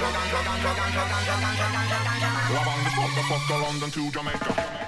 Rabang the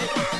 Yeah.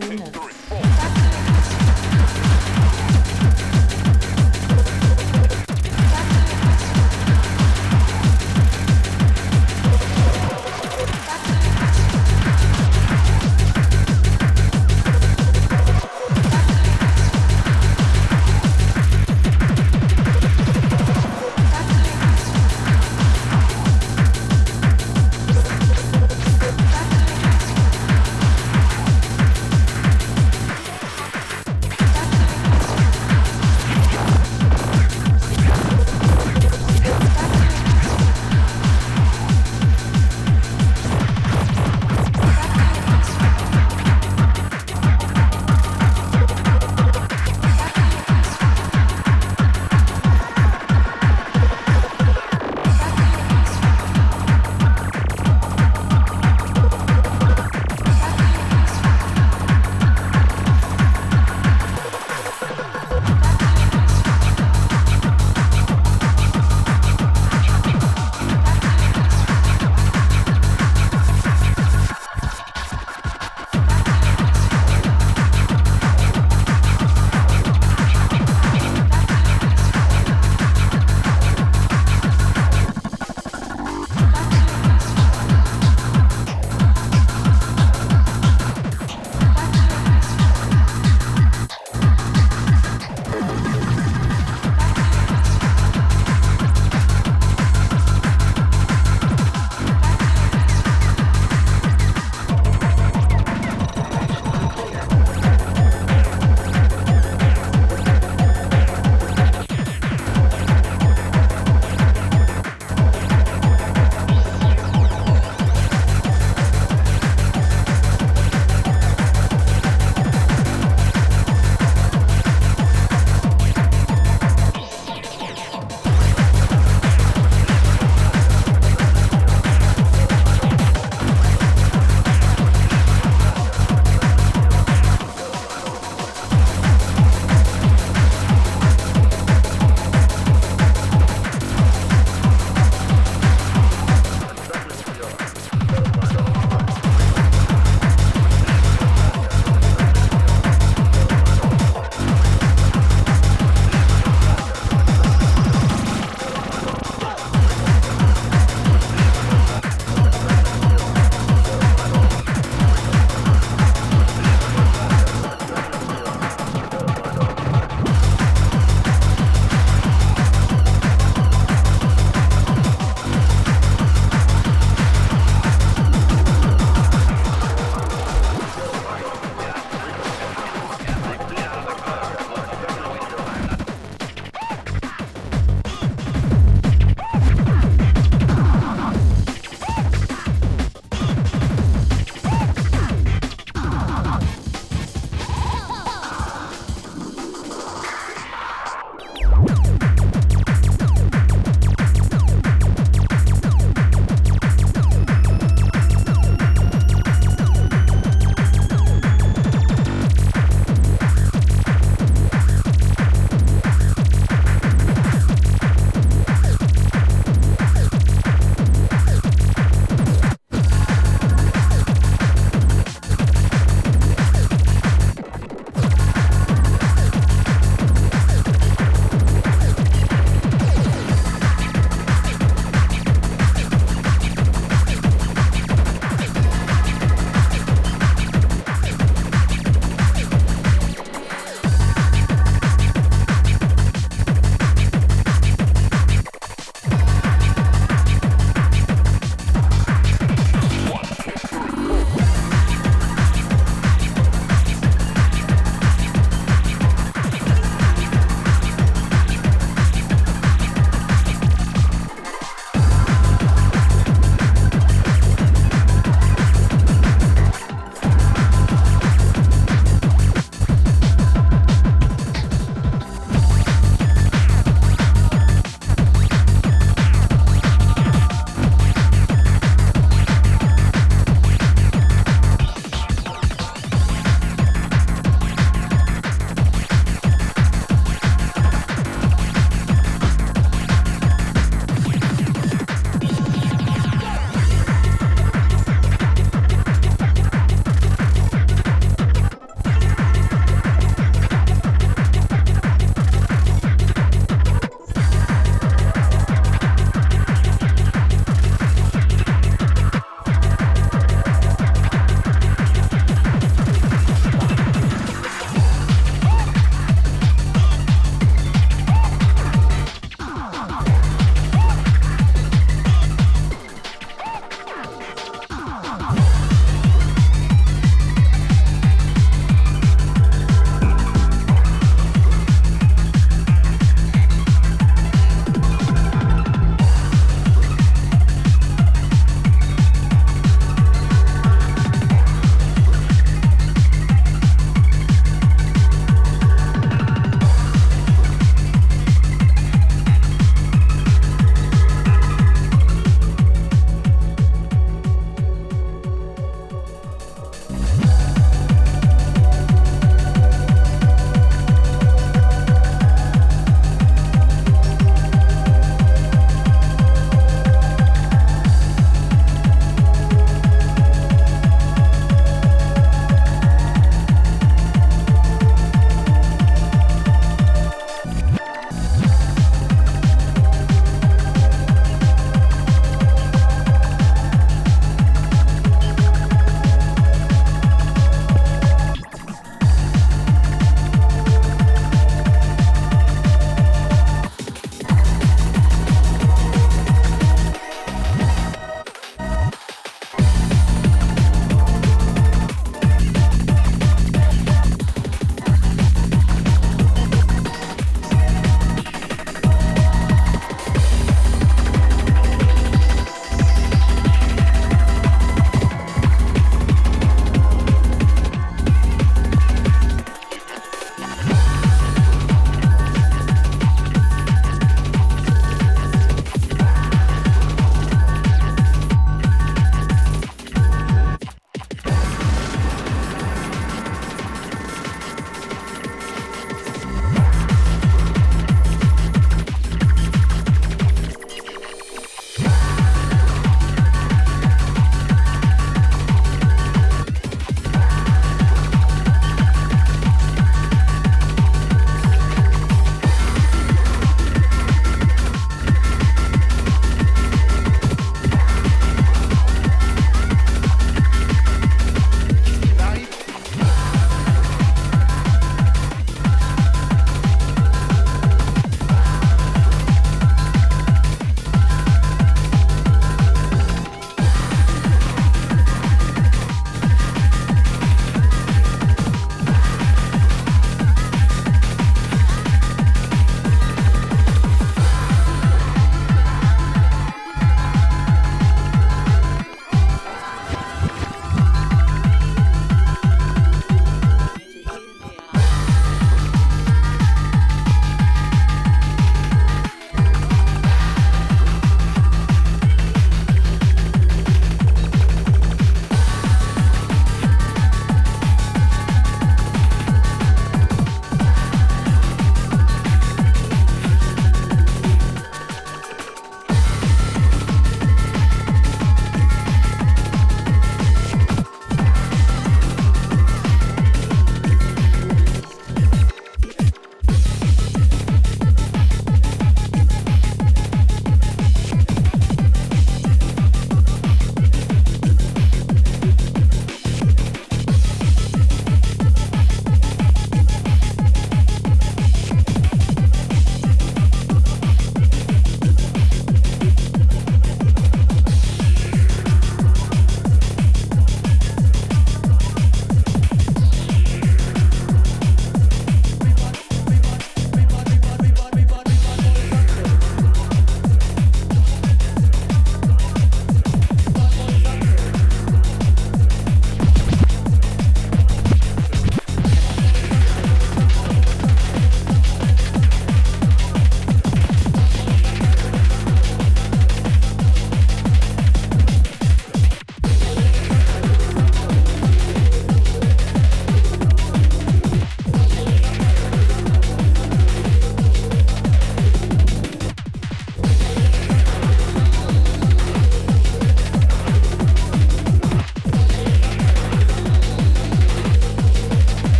caminar.